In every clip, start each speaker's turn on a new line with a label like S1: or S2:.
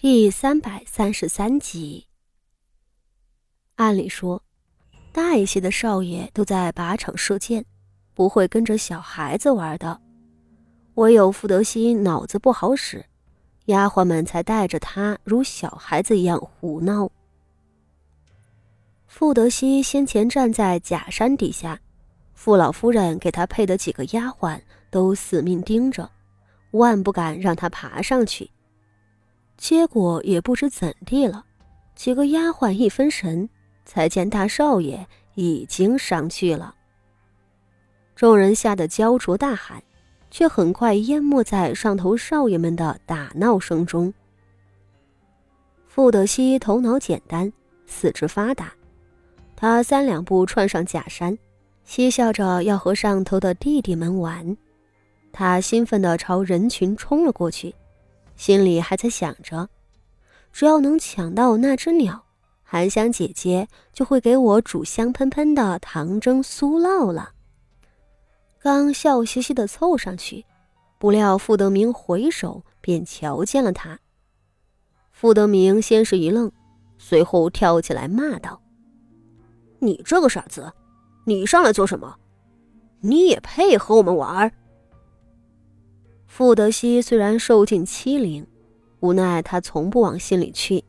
S1: 第三百三十三集。按理说，大一些的少爷都在靶场射箭，不会跟着小孩子玩的。唯有傅德熙脑子不好使，丫鬟们才带着他如小孩子一样胡闹。傅德熙先前站在假山底下，傅老夫人给他配的几个丫鬟都死命盯着，万不敢让他爬上去。结果也不知怎地了，几个丫鬟一分神，才见大少爷已经上去了。众人吓得焦灼大喊，却很快淹没在上头少爷们的打闹声中。傅德熙头脑简单，四肢发达，他三两步窜上假山，嬉笑着要和上头的弟弟们玩。他兴奋地朝人群冲了过去。心里还在想着，只要能抢到那只鸟，韩香姐姐就会给我煮香喷喷的糖蒸酥酪了。刚笑嘻嘻的凑上去，不料傅德明回首便瞧见了他。傅德明先是一愣，随后跳起来骂道：“你这个傻子，你上来做什么？你也配和我们玩？”傅德熙虽然受尽欺凌，无奈他从不往心里去，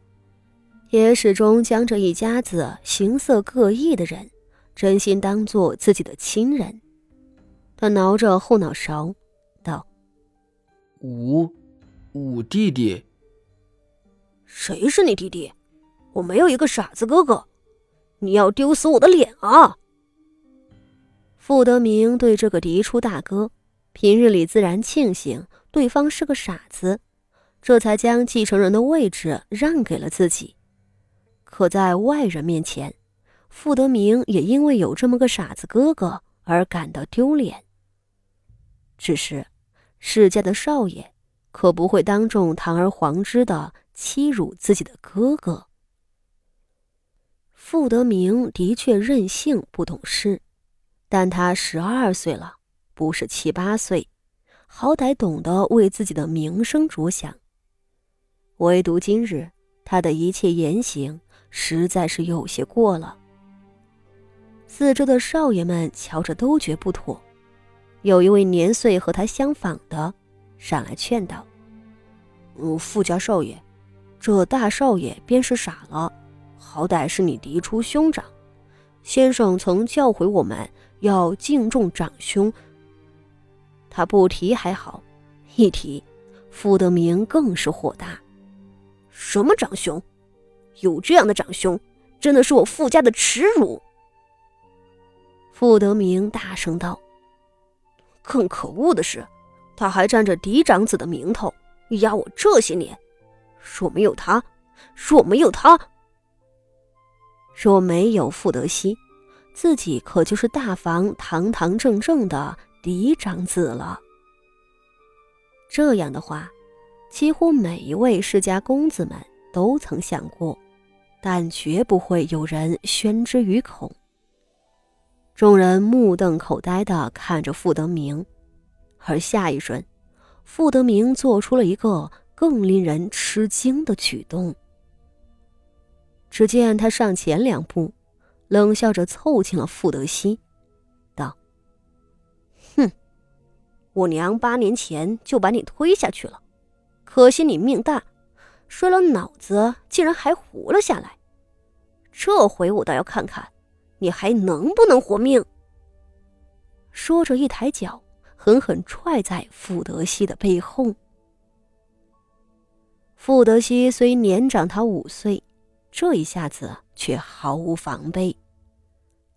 S1: 也始终将这一家子形色各异的人真心当做自己的亲人。他挠着后脑勺，道：“
S2: 五，五弟弟，
S1: 谁是你弟弟？我没有一个傻子哥哥，你要丢死我的脸啊！”傅德明对这个嫡出大哥。平日里自然庆幸对方是个傻子，这才将继承人的位置让给了自己。可在外人面前，傅德明也因为有这么个傻子哥哥而感到丢脸。只是世家的少爷可不会当众堂而皇之的欺辱自己的哥哥。傅德明的确任性不懂事，但他十二岁了。不是七八岁，好歹懂得为自己的名声着想。唯独今日，他的一切言行实在是有些过了。四周的少爷们瞧着都觉不妥，有一位年岁和他相仿的上来劝道：“嗯，富家少爷，这大少爷便是傻了，好歹是你嫡出兄长，先生曾教诲我们要敬重长兄。”他不提还好，一提，傅德明更是火大。什么长兄？有这样的长兄，真的是我傅家的耻辱。傅德明大声道：“更可恶的是，他还占着嫡长子的名头，压我这些年。若没有他，若没有他，若没有傅德熙，自己可就是大房堂堂正正的。”嫡长子了。这样的话，几乎每一位世家公子们都曾想过，但绝不会有人宣之于口。众人目瞪口呆的看着傅德明，而下一瞬，傅德明做出了一个更令人吃惊的举动。只见他上前两步，冷笑着凑近了傅德熙。我娘八年前就把你推下去了，可惜你命大，摔了脑子，竟然还活了下来。这回我倒要看看，你还能不能活命。说着，一抬脚，狠狠踹在傅德熙的背后。傅德熙虽年长他五岁，这一下子却毫无防备。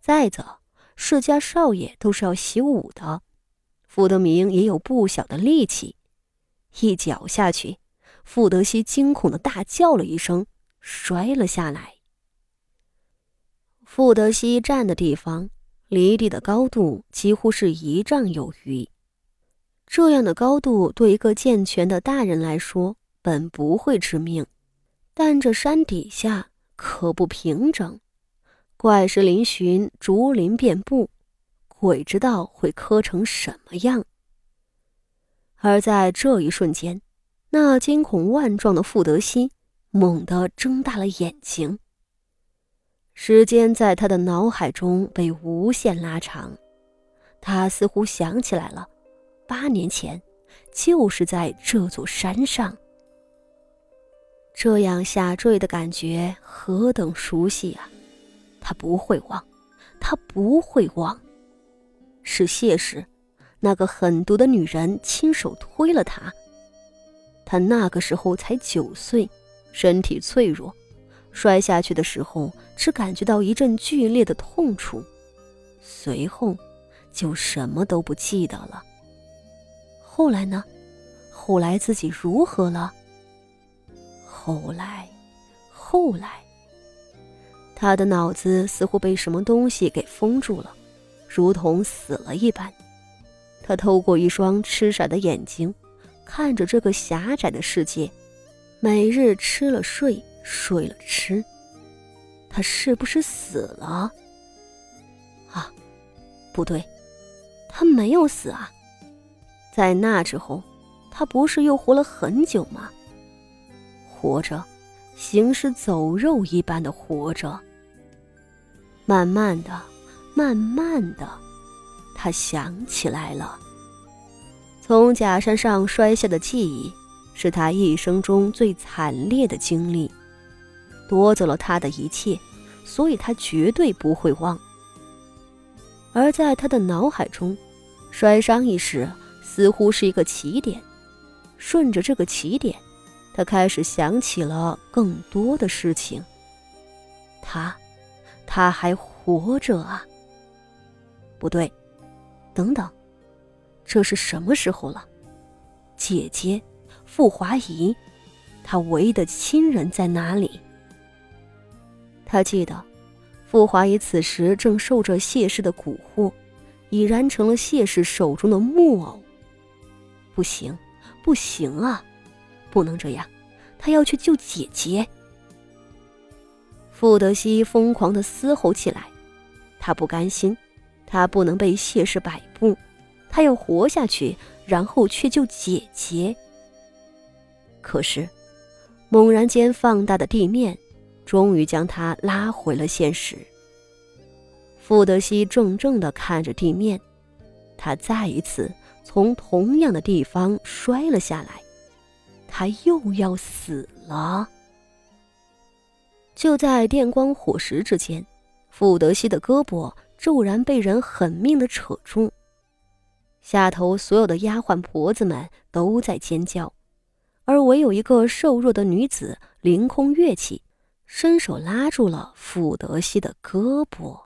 S1: 再则，世家少爷都是要习武的。傅德明也有不小的力气，一脚下去，傅德熙惊恐的大叫了一声，摔了下来。傅德熙站的地方离地的高度几乎是一丈有余，这样的高度对一个健全的大人来说本不会致命，但这山底下可不平整，怪石嶙峋，竹林遍布。鬼知道会磕成什么样。而在这一瞬间，那惊恐万状的傅德熙猛地睁大了眼睛。时间在他的脑海中被无限拉长，他似乎想起来了，八年前，就是在这座山上。这样下坠的感觉何等熟悉啊！他不会忘，他不会忘。是谢氏，那个狠毒的女人亲手推了他。他那个时候才九岁，身体脆弱。摔下去的时候，只感觉到一阵剧烈的痛楚，随后就什么都不记得了。后来呢？后来自己如何了？后来，后来，他的脑子似乎被什么东西给封住了，如同死了一般。他透过一双痴傻的眼睛，看着这个狭窄的世界，每日吃了睡。睡了吃，他是不是死了？啊，不对，他没有死啊！在那之后，他不是又活了很久吗？活着，行尸走肉一般的活着。慢慢的，慢慢的，他想起来了，从假山上摔下的记忆，是他一生中最惨烈的经历。夺走了他的一切，所以他绝对不会忘。而在他的脑海中，摔伤一事似乎是一个起点，顺着这个起点，他开始想起了更多的事情。他，他还活着啊？不对，等等，这是什么时候了？姐姐，傅华仪，他唯一的亲人在哪里？他记得，傅华仪此时正受着谢氏的蛊惑，已然成了谢氏手中的木偶。不行，不行啊，不能这样，他要去救姐姐。傅德熙疯狂的嘶吼起来，他不甘心，他不能被谢氏摆布，他要活下去，然后去救姐姐。可是，猛然间放大的地面。终于将他拉回了现实。傅德熙怔怔地看着地面，他再一次从同样的地方摔了下来，他又要死了。就在电光火石之间，傅德熙的胳膊骤然被人狠命的扯住，下头所有的丫鬟婆子们都在尖叫，而唯有一个瘦弱的女子凌空跃起。伸手拉住了傅德熙的胳膊。